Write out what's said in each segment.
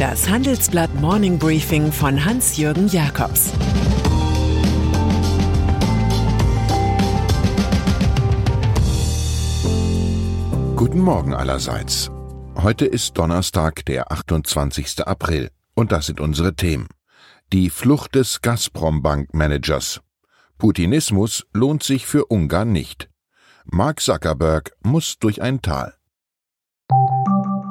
Das Handelsblatt Morning Briefing von Hans-Jürgen Jakobs Guten Morgen allerseits. Heute ist Donnerstag, der 28. April, und das sind unsere Themen. Die Flucht des Gazprom-Bank-Managers. Putinismus lohnt sich für Ungarn nicht. Mark Zuckerberg muss durch ein Tal.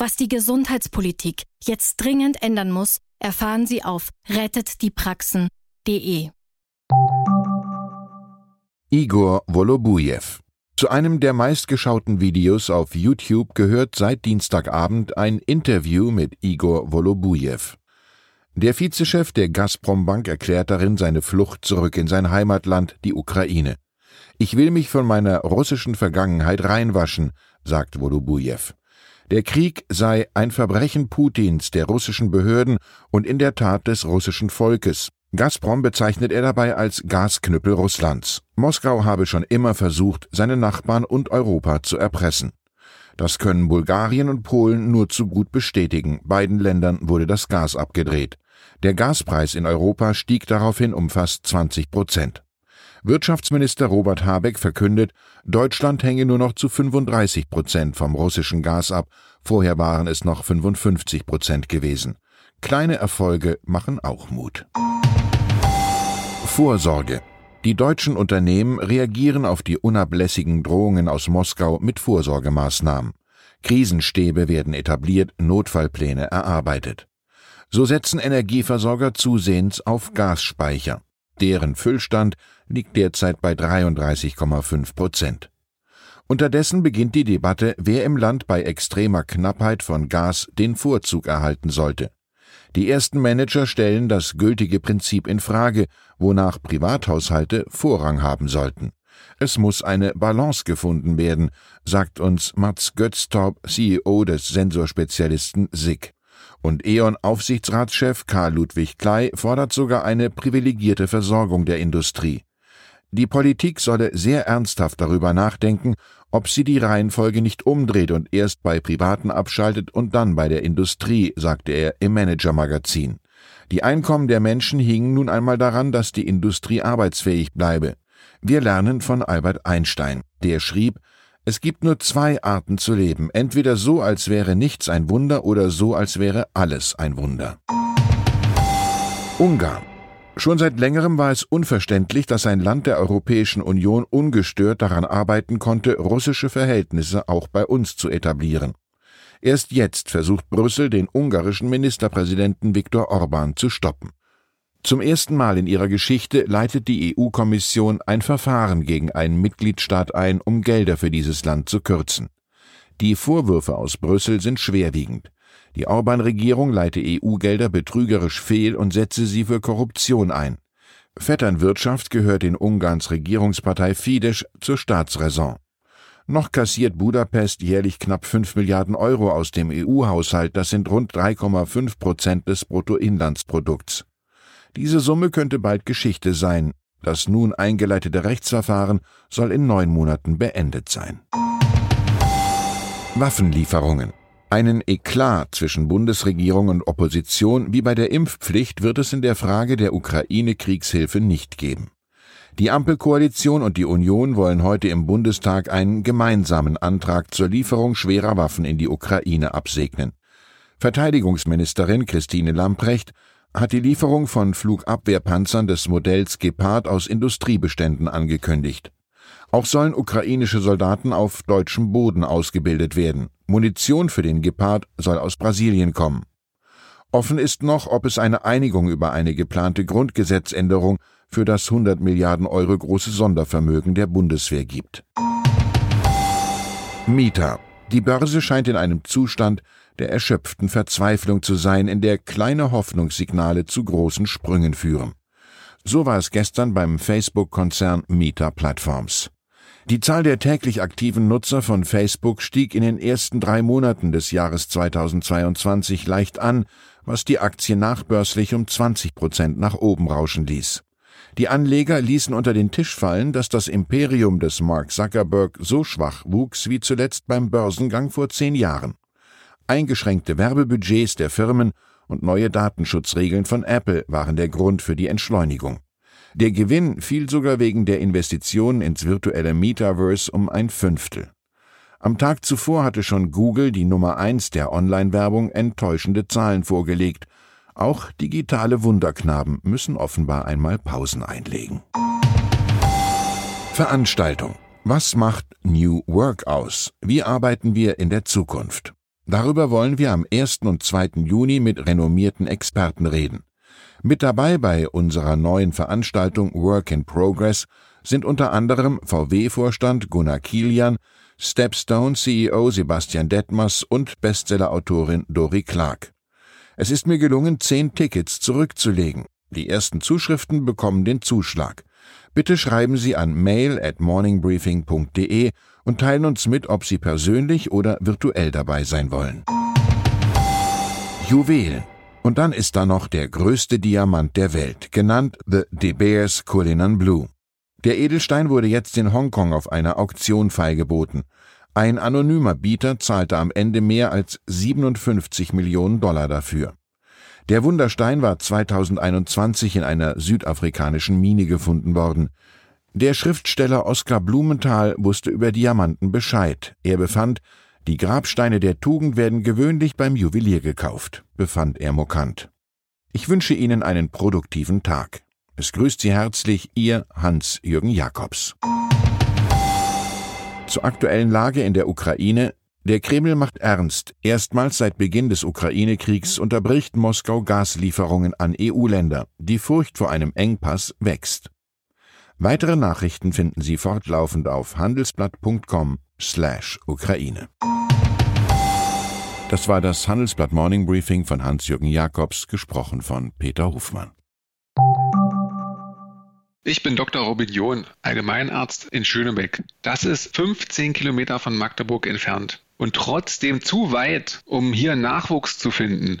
Was die Gesundheitspolitik jetzt dringend ändern muss, erfahren Sie auf rettetdiepraxen.de. Igor Wolobujew. Zu einem der meistgeschauten Videos auf YouTube gehört seit Dienstagabend ein Interview mit Igor Wolobujew. Der Vizechef der Gazprom Bank erklärt darin seine Flucht zurück in sein Heimatland, die Ukraine. Ich will mich von meiner russischen Vergangenheit reinwaschen, sagt Wolobujew. Der Krieg sei ein Verbrechen Putins, der russischen Behörden und in der Tat des russischen Volkes. Gazprom bezeichnet er dabei als Gasknüppel Russlands. Moskau habe schon immer versucht, seine Nachbarn und Europa zu erpressen. Das können Bulgarien und Polen nur zu gut bestätigen. Beiden Ländern wurde das Gas abgedreht. Der Gaspreis in Europa stieg daraufhin um fast 20 Prozent. Wirtschaftsminister Robert Habeck verkündet, Deutschland hänge nur noch zu 35 Prozent vom russischen Gas ab, vorher waren es noch 55 Prozent gewesen. Kleine Erfolge machen auch Mut. Vorsorge. Die deutschen Unternehmen reagieren auf die unablässigen Drohungen aus Moskau mit Vorsorgemaßnahmen. Krisenstäbe werden etabliert, Notfallpläne erarbeitet. So setzen Energieversorger zusehends auf Gasspeicher. Deren Füllstand liegt derzeit bei 33,5 Prozent. Unterdessen beginnt die Debatte, wer im Land bei extremer Knappheit von Gas den Vorzug erhalten sollte. Die ersten Manager stellen das gültige Prinzip in Frage, wonach Privathaushalte Vorrang haben sollten. Es muss eine Balance gefunden werden, sagt uns Mats Götztorp, CEO des Sensorspezialisten SIG. Und E.ON-Aufsichtsratschef Karl Ludwig Klei fordert sogar eine privilegierte Versorgung der Industrie. Die Politik solle sehr ernsthaft darüber nachdenken, ob sie die Reihenfolge nicht umdreht und erst bei Privaten abschaltet und dann bei der Industrie, sagte er im Manager-Magazin. Die Einkommen der Menschen hingen nun einmal daran, dass die Industrie arbeitsfähig bleibe. Wir lernen von Albert Einstein. Der schrieb, es gibt nur zwei Arten zu leben, entweder so, als wäre nichts ein Wunder oder so, als wäre alles ein Wunder. Ungarn. Schon seit längerem war es unverständlich, dass ein Land der Europäischen Union ungestört daran arbeiten konnte, russische Verhältnisse auch bei uns zu etablieren. Erst jetzt versucht Brüssel, den ungarischen Ministerpräsidenten Viktor Orban zu stoppen. Zum ersten Mal in ihrer Geschichte leitet die EU-Kommission ein Verfahren gegen einen Mitgliedstaat ein, um Gelder für dieses Land zu kürzen. Die Vorwürfe aus Brüssel sind schwerwiegend. Die Orban-Regierung leite EU-Gelder betrügerisch fehl und setze sie für Korruption ein. Vetternwirtschaft gehört in Ungarns Regierungspartei Fidesz zur Staatsräson. Noch kassiert Budapest jährlich knapp 5 Milliarden Euro aus dem EU-Haushalt, das sind rund 3,5 Prozent des Bruttoinlandsprodukts. Diese Summe könnte bald Geschichte sein. Das nun eingeleitete Rechtsverfahren soll in neun Monaten beendet sein. Waffenlieferungen. Einen Eklat zwischen Bundesregierung und Opposition wie bei der Impfpflicht wird es in der Frage der Ukraine-Kriegshilfe nicht geben. Die Ampelkoalition und die Union wollen heute im Bundestag einen gemeinsamen Antrag zur Lieferung schwerer Waffen in die Ukraine absegnen. Verteidigungsministerin Christine Lamprecht hat die Lieferung von Flugabwehrpanzern des Modells Gepard aus Industriebeständen angekündigt. Auch sollen ukrainische Soldaten auf deutschem Boden ausgebildet werden. Munition für den Gepard soll aus Brasilien kommen. Offen ist noch, ob es eine Einigung über eine geplante Grundgesetzänderung für das 100 Milliarden Euro große Sondervermögen der Bundeswehr gibt. Mieter. Die Börse scheint in einem Zustand der erschöpften Verzweiflung zu sein, in der kleine Hoffnungssignale zu großen Sprüngen führen. So war es gestern beim Facebook-Konzern Meta Platforms. Die Zahl der täglich aktiven Nutzer von Facebook stieg in den ersten drei Monaten des Jahres 2022 leicht an, was die Aktie nachbörslich um 20 Prozent nach oben rauschen ließ. Die Anleger ließen unter den Tisch fallen, dass das Imperium des Mark Zuckerberg so schwach wuchs wie zuletzt beim Börsengang vor zehn Jahren. Eingeschränkte Werbebudgets der Firmen und neue Datenschutzregeln von Apple waren der Grund für die Entschleunigung. Der Gewinn fiel sogar wegen der Investitionen ins virtuelle Metaverse um ein Fünftel. Am Tag zuvor hatte schon Google, die Nummer eins der Online-Werbung, enttäuschende Zahlen vorgelegt. Auch digitale Wunderknaben müssen offenbar einmal Pausen einlegen. Veranstaltung. Was macht New Work aus? Wie arbeiten wir in der Zukunft? Darüber wollen wir am 1. und 2. Juni mit renommierten Experten reden. Mit dabei bei unserer neuen Veranstaltung Work in Progress sind unter anderem VW-Vorstand Gunnar Kilian, Stepstone CEO Sebastian Detmers und Bestsellerautorin Dori Clark. Es ist mir gelungen, zehn Tickets zurückzulegen. Die ersten Zuschriften bekommen den Zuschlag. Bitte schreiben Sie an mail at morningbriefing.de und teilen uns mit, ob Sie persönlich oder virtuell dabei sein wollen. Juwelen und dann ist da noch der größte Diamant der Welt, genannt The De Beers Cullinan Blue. Der Edelstein wurde jetzt in Hongkong auf einer Auktion feilgeboten. Ein anonymer Bieter zahlte am Ende mehr als 57 Millionen Dollar dafür. Der Wunderstein war 2021 in einer südafrikanischen Mine gefunden worden. Der Schriftsteller Oskar Blumenthal wusste über Diamanten Bescheid. Er befand, die Grabsteine der Tugend werden gewöhnlich beim Juwelier gekauft, befand er mokant. Ich wünsche Ihnen einen produktiven Tag. Es grüßt Sie herzlich Ihr Hans-Jürgen Jakobs. Zur aktuellen Lage in der Ukraine. Der Kreml macht ernst. Erstmals seit Beginn des Ukraine-Kriegs unterbricht Moskau Gaslieferungen an EU-Länder. Die Furcht vor einem Engpass wächst. Weitere Nachrichten finden Sie fortlaufend auf handelsblatt.com slash Ukraine. Das war das Handelsblatt Morning Briefing von Hans-Jürgen Jakobs, gesprochen von Peter Hofmann. Ich bin Dr. Robin John, Allgemeinarzt in Schönebeck. Das ist 15 Kilometer von Magdeburg entfernt und trotzdem zu weit, um hier Nachwuchs zu finden.